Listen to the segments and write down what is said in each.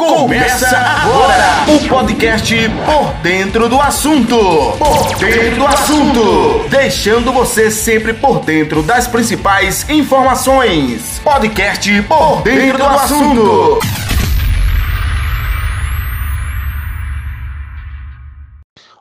Começa agora o podcast Por Dentro do Assunto. Por Dentro do Assunto. Deixando você sempre por dentro das principais informações. Podcast Por Dentro do Assunto.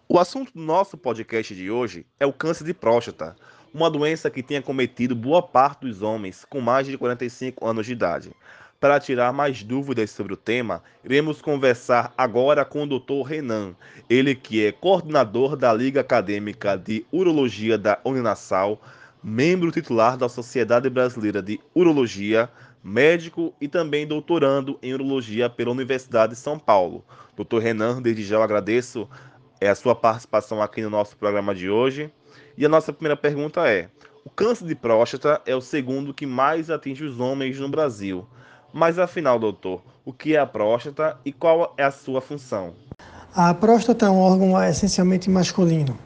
O assunto do nosso podcast de hoje é o câncer de próstata, uma doença que tem acometido boa parte dos homens com mais de 45 anos de idade. Para tirar mais dúvidas sobre o tema, iremos conversar agora com o Dr. Renan, ele que é coordenador da Liga Acadêmica de Urologia da Uninasal, membro titular da Sociedade Brasileira de Urologia, médico e também doutorando em urologia pela Universidade de São Paulo. Dr. Renan, desde já eu agradeço é, a sua participação aqui no nosso programa de hoje. E a nossa primeira pergunta é: o câncer de próstata é o segundo que mais atinge os homens no Brasil. Mas afinal, doutor, o que é a próstata e qual é a sua função? A próstata é um órgão essencialmente masculino.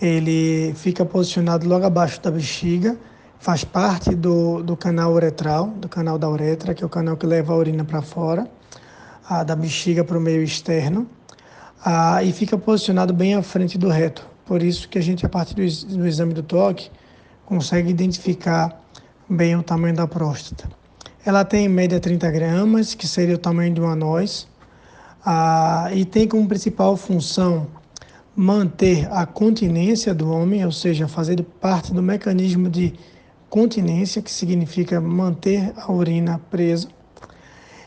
Ele fica posicionado logo abaixo da bexiga, faz parte do, do canal uretral, do canal da uretra, que é o canal que leva a urina para fora, a, da bexiga para o meio externo, a, e fica posicionado bem à frente do reto. Por isso que a gente, a partir do, do exame do toque, consegue identificar bem o tamanho da próstata. Ela tem em média 30 gramas, que seria o tamanho de uma noz, ah, e tem como principal função manter a continência do homem, ou seja, fazer parte do mecanismo de continência, que significa manter a urina presa,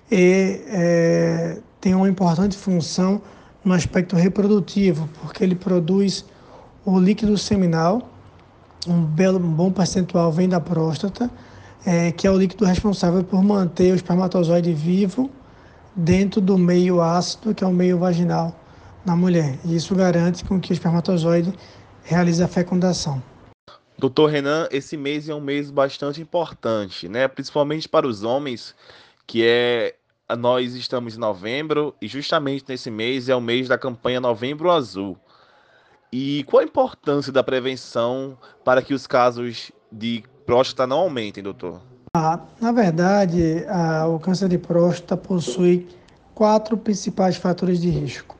e é, tem uma importante função no aspecto reprodutivo, porque ele produz o líquido seminal, um, belo, um bom percentual vem da próstata, é, que é o líquido responsável por manter o espermatozoide vivo dentro do meio ácido, que é o meio vaginal na mulher. E isso garante com que o espermatozoide realize a fecundação. Doutor Renan, esse mês é um mês bastante importante, né? Principalmente para os homens, que é nós estamos em novembro e justamente nesse mês é o mês da campanha Novembro Azul. E qual a importância da prevenção para que os casos de próstata não aumentem, doutor? Ah, na verdade, ah, o câncer de próstata possui quatro principais fatores de risco.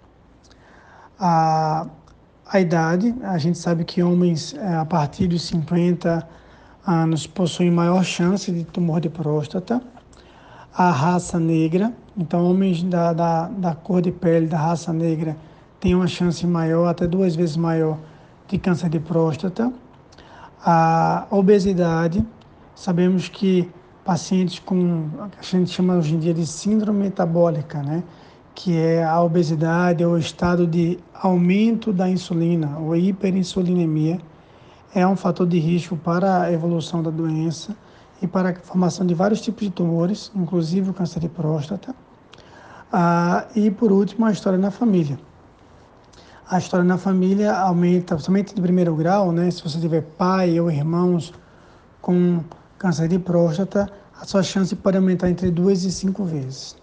A, a idade, a gente sabe que homens eh, a partir dos 50 anos possuem maior chance de tumor de próstata. A raça negra, então homens da, da, da cor de pele da raça negra têm uma chance maior, até duas vezes maior, de câncer de próstata a obesidade. Sabemos que pacientes com, a gente chama hoje em dia de síndrome metabólica, né? que é a obesidade ou o estado de aumento da insulina ou hiperinsulinemia, é um fator de risco para a evolução da doença e para a formação de vários tipos de tumores, inclusive o câncer de próstata. Ah, e, por último, a história na família a história na família aumenta, somente de primeiro grau, né? Se você tiver pai ou irmãos com câncer de próstata, a sua chance pode aumentar entre duas e cinco vezes.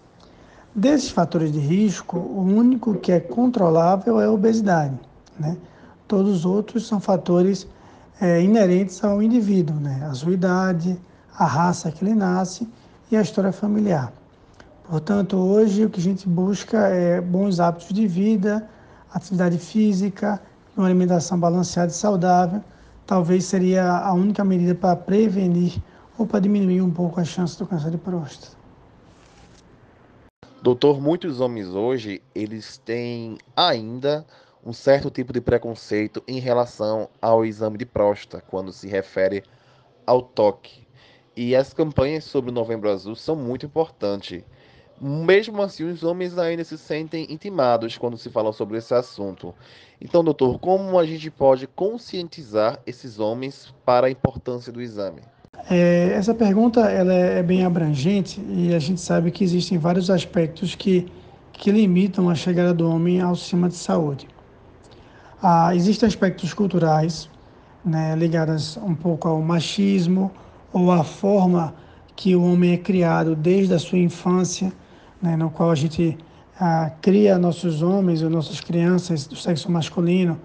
Desses fatores de risco, o único que é controlável é a obesidade, né? Todos os outros são fatores é, inerentes ao indivíduo, né? A sua idade, a raça que ele nasce e a história familiar. Portanto, hoje o que a gente busca é bons hábitos de vida, atividade física, uma alimentação balanceada e saudável, talvez seria a única medida para prevenir ou para diminuir um pouco a chance do câncer de próstata. Doutor, muitos homens hoje, eles têm ainda um certo tipo de preconceito em relação ao exame de próstata, quando se refere ao toque. E as campanhas sobre o Novembro Azul são muito importantes. Mesmo assim, os homens ainda se sentem intimados quando se fala sobre esse assunto. Então, doutor, como a gente pode conscientizar esses homens para a importância do exame? É, essa pergunta ela é bem abrangente e a gente sabe que existem vários aspectos que, que limitam a chegada do homem ao sistema de saúde. Ah, existem aspectos culturais né, ligados um pouco ao machismo ou à forma que o homem é criado desde a sua infância né, no qual a gente ah, cria nossos homens ou nossas crianças do sexo masculino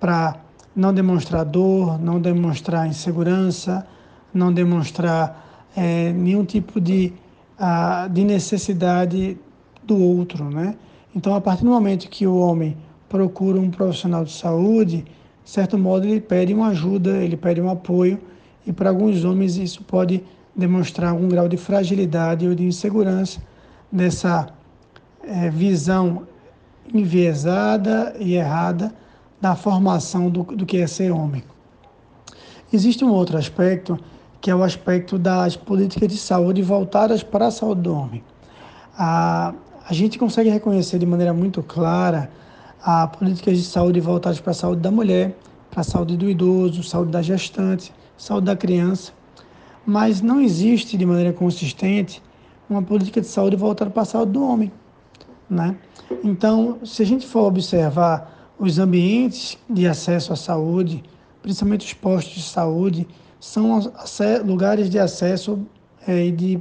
para não demonstrar dor, não demonstrar insegurança, não demonstrar é, nenhum tipo de, ah, de necessidade do outro, né? Então, a partir do momento que o homem procura um profissional de saúde, de certo modo ele pede uma ajuda, ele pede um apoio, e para alguns homens isso pode demonstrar algum grau de fragilidade ou de insegurança nessa é, visão enviesada e errada da formação do, do que é ser homem. Existe um outro aspecto, que é o aspecto das políticas de saúde voltadas para a saúde do homem. A, a gente consegue reconhecer de maneira muito clara a políticas de saúde voltadas para a saúde da mulher, para a saúde do idoso, saúde da gestante, saúde da criança, mas não existe de maneira consistente uma política de saúde voltada para a saúde do homem. Né? Então, se a gente for observar os ambientes de acesso à saúde, principalmente os postos de saúde, são lugares de acesso é, e de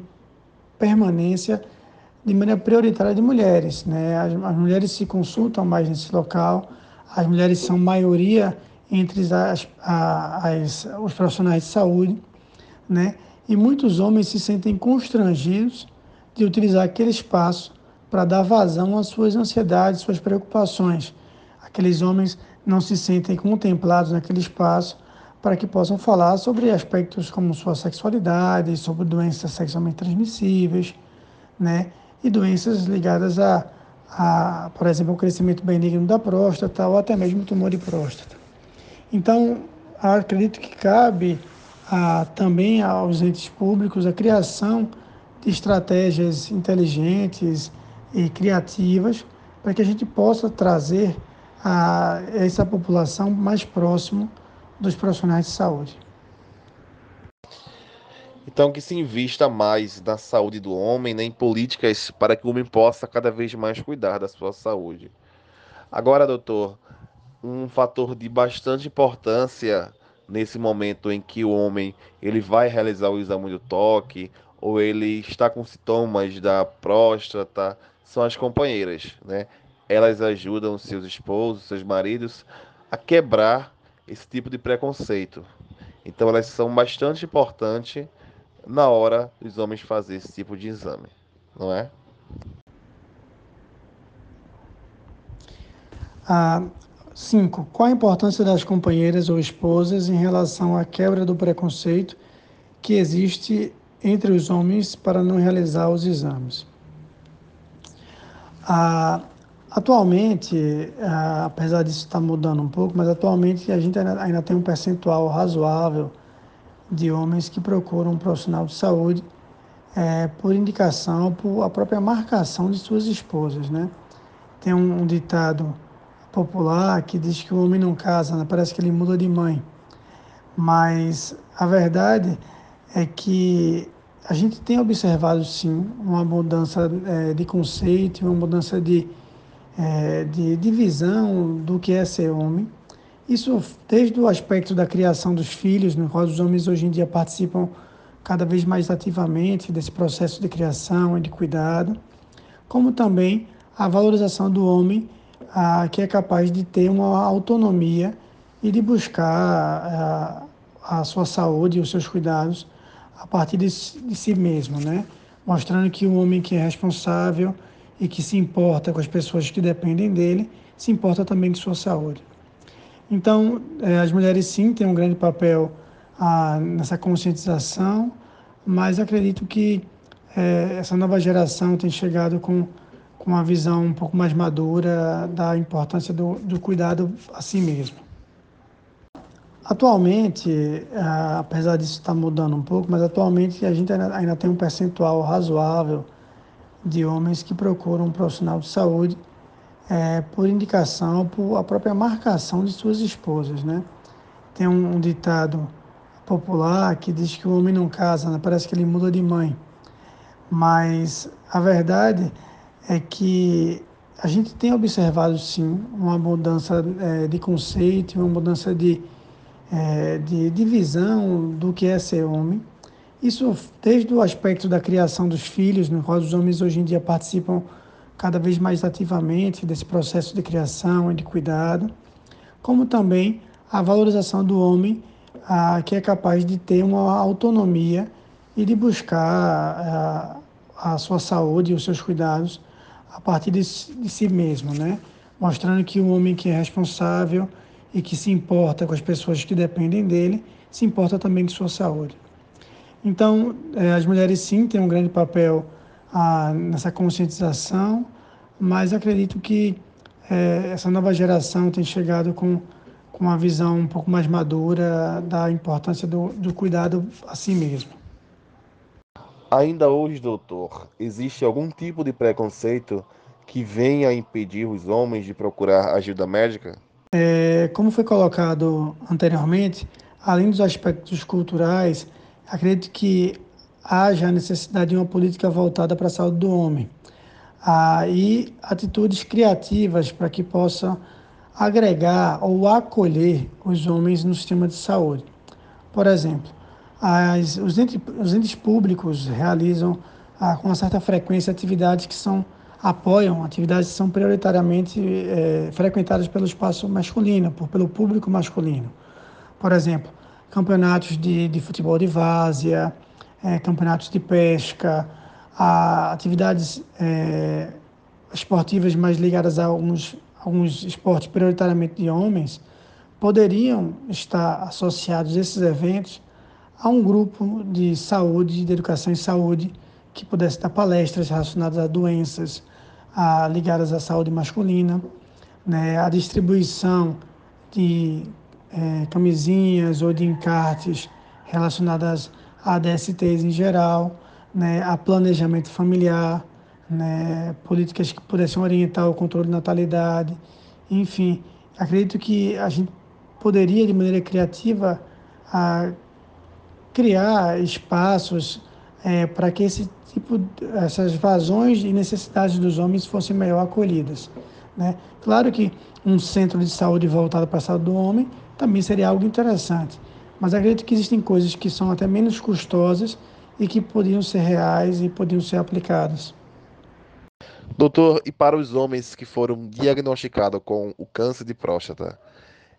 permanência de maneira prioritária de mulheres. Né? As, as, mulheres se consultam mais nesse local, as mulheres são maioria entre as, as, os profissionais de saúde, né? e muitos homens se sentem constrangidos de utilizar aquele espaço para dar vazão às suas ansiedades, suas preocupações. Aqueles homens não se sentem contemplados naquele espaço para que possam falar sobre aspectos como sua sexualidade, sobre doenças sexualmente transmissíveis, né? E doenças ligadas a, a por exemplo, o crescimento benigno da próstata ou até mesmo tumor de próstata. Então, acredito que cabe a, também aos entes públicos a criação de estratégias inteligentes e criativas para que a gente possa trazer a essa população mais próximo dos profissionais de saúde. Então, que se invista mais na saúde do homem, né, em políticas para que o homem possa cada vez mais cuidar da sua saúde. Agora, doutor, um fator de bastante importância nesse momento em que o homem ele vai realizar o exame do toque ou ele está com sintomas da próstata, são as companheiras, né? Elas ajudam seus esposos, seus maridos a quebrar esse tipo de preconceito. Então elas são bastante importantes na hora dos homens fazer esse tipo de exame, não é? Ah, cinco. Qual a importância das companheiras ou esposas em relação à quebra do preconceito que existe entre os homens para não realizar os exames. Ah, atualmente, ah, apesar disso estar mudando um pouco, mas atualmente a gente ainda, ainda tem um percentual razoável de homens que procuram um profissional de saúde é, por indicação, por a própria marcação de suas esposas, né? Tem um, um ditado popular que diz que o homem não casa, né? parece que ele muda de mãe. Mas a verdade é que a gente tem observado sim uma mudança é, de conceito, uma mudança de, é, de, de visão do que é ser homem. Isso desde o aspecto da criação dos filhos, no qual os homens hoje em dia participam cada vez mais ativamente desse processo de criação e de cuidado, como também a valorização do homem a, que é capaz de ter uma autonomia e de buscar a, a sua saúde e os seus cuidados a partir de, de si mesmo, né? Mostrando que um homem que é responsável e que se importa com as pessoas que dependem dele, se importa também de sua saúde. Então, é, as mulheres sim têm um grande papel ah, nessa conscientização, mas acredito que é, essa nova geração tem chegado com, com uma visão um pouco mais madura da importância do, do cuidado a si mesmo. Atualmente, ah, apesar disso estar mudando um pouco, mas atualmente a gente ainda tem um percentual razoável de homens que procuram um profissional de saúde é, por indicação, por a própria marcação de suas esposas, né? Tem um, um ditado popular que diz que o homem não casa, né? parece que ele muda de mãe. Mas a verdade é que a gente tem observado sim uma mudança é, de conceito, uma mudança de é, de divisão do que é ser homem. Isso desde o aspecto da criação dos filhos, no qual os homens hoje em dia participam cada vez mais ativamente desse processo de criação e de cuidado, como também a valorização do homem a, que é capaz de ter uma autonomia e de buscar a, a sua saúde e os seus cuidados a partir de, de si mesmo, né? mostrando que o homem que é responsável e que se importa com as pessoas que dependem dele, se importa também de sua saúde. Então, eh, as mulheres sim têm um grande papel ah, nessa conscientização, mas acredito que eh, essa nova geração tem chegado com, com uma visão um pouco mais madura da importância do, do cuidado a si mesmo. Ainda hoje, doutor, existe algum tipo de preconceito que venha impedir os homens de procurar ajuda médica? É, como foi colocado anteriormente, além dos aspectos culturais, acredito que haja a necessidade de uma política voltada para a saúde do homem ah, e atitudes criativas para que possa agregar ou acolher os homens no sistema de saúde. Por exemplo, as, os, entes, os, entes, públicos realizam ah, com uma certa frequência atividades que são apoiam atividades que são prioritariamente é, frequentadas pelo espaço masculino, por, pelo público masculino. Por exemplo, campeonatos de, de futebol de várzea, é, campeonatos de pesca, atividades é, esportivas mais ligadas a alguns, alguns esportes prioritariamente de homens, poderiam estar associados esses eventos a um grupo de saúde, de educação em saúde, que pudesse dar palestras relacionadas a doenças, a, ligadas à saúde masculina, né, a distribuição de é, camisinhas ou de encartes relacionadas a DSTs em geral, né, a planejamento familiar, né, políticas que pudessem orientar o controle de natalidade, enfim, acredito que a gente poderia de maneira criativa criar espaços é, para que esse tipo, essas vazões e necessidades dos homens fossem melhor acolhidas. Né? Claro que um centro de saúde voltado para a saúde do homem também seria algo interessante, mas acredito que existem coisas que são até menos custosas e que podiam ser reais e podiam ser aplicadas. Doutor, e para os homens que foram diagnosticados com o câncer de próstata,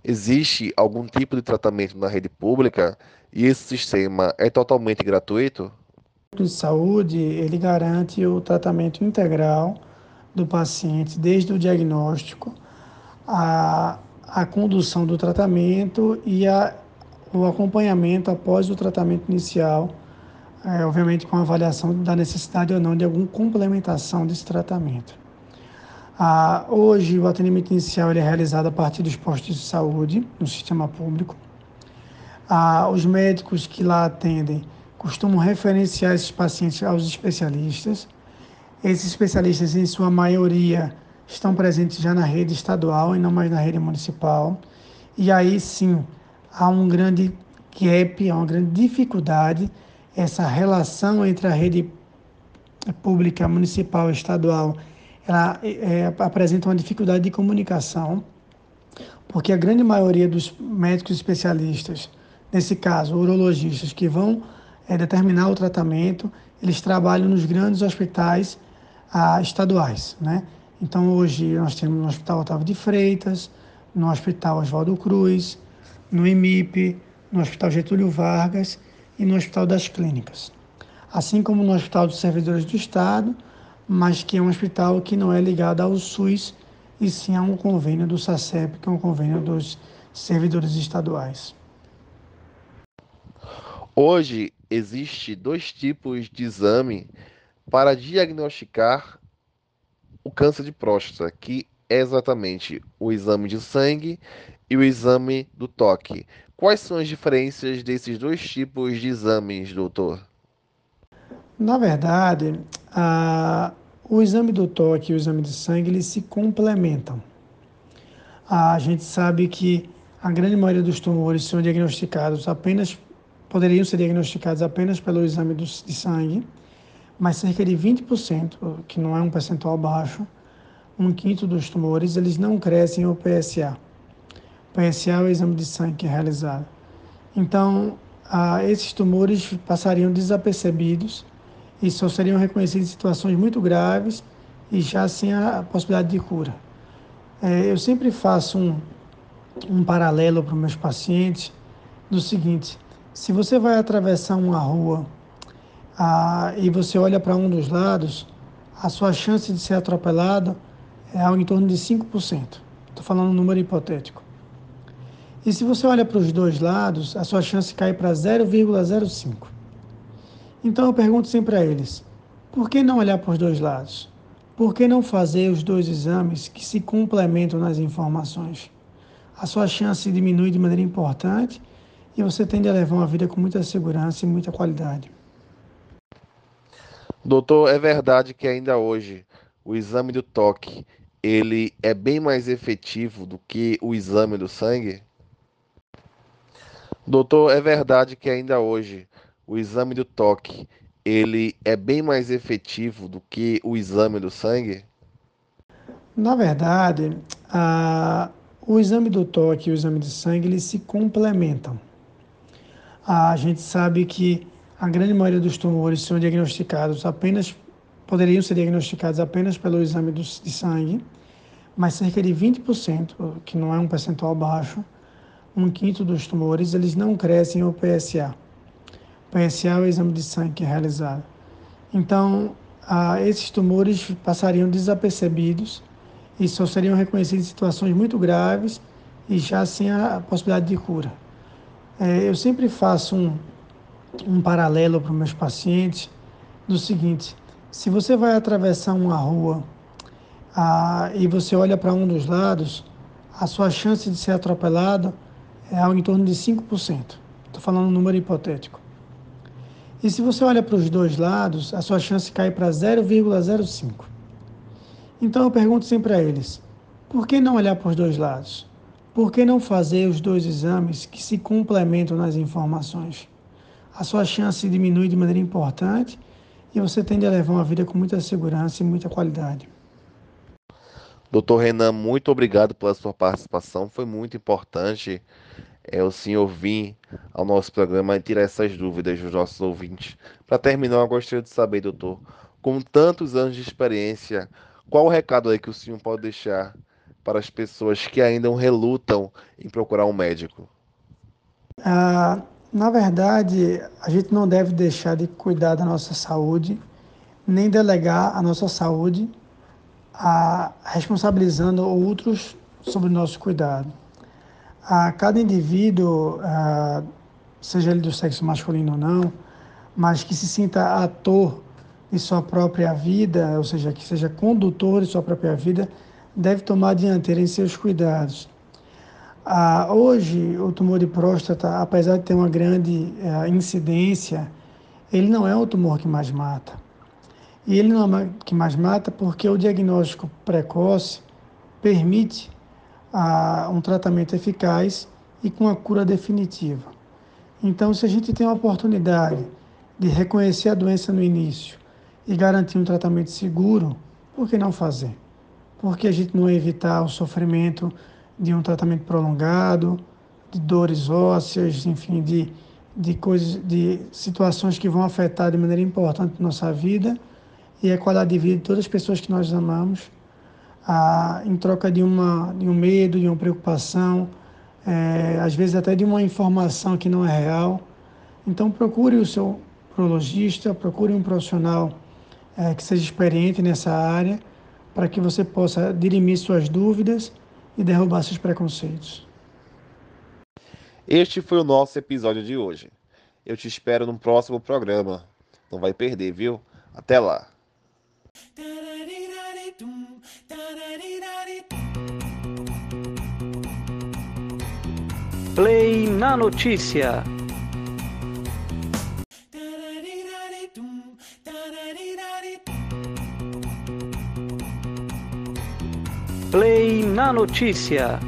existe algum tipo de tratamento na rede pública e esse sistema é totalmente gratuito? De saúde, ele garante o tratamento integral do paciente, desde o diagnóstico, a, a condução do tratamento e a, o acompanhamento após o tratamento inicial, é, obviamente com avaliação da necessidade ou não de alguma complementação desse tratamento. Ah, hoje, o atendimento inicial é realizado a partir dos postos de saúde no sistema público. Ah, os médicos que lá atendem costumam referenciar esses pacientes aos especialistas. Esses especialistas, em sua maioria, estão presentes já na rede estadual e não mais na rede municipal. E aí sim há um grande gap, há uma grande dificuldade essa relação entre a rede pública municipal e estadual ela é, apresenta uma dificuldade de comunicação, porque a grande maioria dos médicos especialistas, nesse caso urologistas, que vão é, determinar o tratamento, eles trabalham nos grandes hospitais ah, estaduais, né? Então hoje nós temos no Hospital Otávio de Freitas, no Hospital Oswaldo Cruz, no IMIP, no Hospital Getúlio Vargas e no Hospital das Clínicas. Assim como no Hospital dos Servidores do Estado, mas que é um hospital que não é ligado ao SUS e sim a um convênio do SACEP, que é um convênio dos servidores estaduais. Hoje existe dois tipos de exame para diagnosticar o câncer de próstata, que é exatamente o exame de sangue e o exame do toque. Quais são as diferenças desses dois tipos de exames, doutor? Na verdade, a, o exame do toque e o exame de sangue eles se complementam. A gente sabe que a grande maioria dos tumores são diagnosticados apenas poderiam ser diagnosticados apenas pelo exame de sangue, mas cerca de 20%, que não é um percentual baixo, um quinto dos tumores, eles não crescem ao PSA. O PSA é o exame de sangue que é realizado. Então, ah, esses tumores passariam desapercebidos e só seriam reconhecidos em situações muito graves e já sem a possibilidade de cura. É, eu sempre faço um, um paralelo para os meus pacientes do seguinte: se você vai atravessar uma rua ah, e você olha para um dos lados, a sua chance de ser atropelado é em torno de 5%. Estou falando um número hipotético. E se você olha para os dois lados, a sua chance cai para 0,05. Então eu pergunto sempre a eles: por que não olhar para os dois lados? Por que não fazer os dois exames que se complementam nas informações? A sua chance diminui de maneira importante e você tende a levar uma vida com muita segurança e muita qualidade. Doutor, é verdade que ainda hoje o exame do toque ele é bem mais efetivo do que o exame do sangue? Doutor, é verdade que ainda hoje o exame do toque ele é bem mais efetivo do que o exame do sangue? Na verdade, a, o exame do toque e o exame de sangue eles se complementam. A gente sabe que a grande maioria dos tumores são diagnosticados apenas, poderiam ser diagnosticados apenas pelo exame de sangue, mas cerca de 20%, que não é um percentual baixo, um quinto dos tumores, eles não crescem o PSA. O PSA é o exame de sangue que é realizado. Então, esses tumores passariam desapercebidos e só seriam reconhecidos em situações muito graves e já sem a possibilidade de cura. É, eu sempre faço um, um paralelo para os meus pacientes do seguinte: se você vai atravessar uma rua ah, e você olha para um dos lados, a sua chance de ser atropelado é em torno de 5%. Estou falando um número hipotético. E se você olha para os dois lados, a sua chance cai para 0,05. Então eu pergunto sempre a eles: por que não olhar para os dois lados? Por que não fazer os dois exames que se complementam nas informações? a sua chance diminui de maneira importante e você tende a levar uma vida com muita segurança e muita qualidade. Doutor Renan, muito obrigado pela sua participação, foi muito importante é, o senhor vir ao nosso programa e tirar essas dúvidas dos nossos ouvintes. Para terminar, eu gostaria de saber, doutor, com tantos anos de experiência, qual o recado aí que o senhor pode deixar para as pessoas que ainda relutam em procurar um médico? Ah, na verdade, a gente não deve deixar de cuidar da nossa saúde, nem delegar a nossa saúde a, responsabilizando outros sobre o nosso cuidado. A cada indivíduo, a, seja ele do sexo masculino ou não, mas que se sinta ator de sua própria vida, ou seja, que seja condutor de sua própria vida, deve tomar a dianteira em seus cuidados. Ah, hoje, o tumor de próstata, apesar de ter uma grande eh, incidência, ele não é o tumor que mais mata. E ele não é o que mais mata porque o diagnóstico precoce permite ah, um tratamento eficaz e com a cura definitiva. Então, se a gente tem a oportunidade de reconhecer a doença no início e garantir um tratamento seguro, por que não fazer? Por que a gente não evitar o sofrimento? de um tratamento prolongado, de dores ósseas, enfim, de, de coisas, de situações que vão afetar de maneira importante nossa vida e a qualidade de vida de todas as pessoas que nós amamos, ah, em troca de, uma, de um medo, de uma preocupação, é, às vezes até de uma informação que não é real. Então procure o seu urologista, procure um profissional é, que seja experiente nessa área, para que você possa dirimir suas dúvidas e derrubar seus preconceitos. Este foi o nosso episódio de hoje. Eu te espero no próximo programa. Não vai perder, viu? Até lá. Play na notícia. Play na notícia.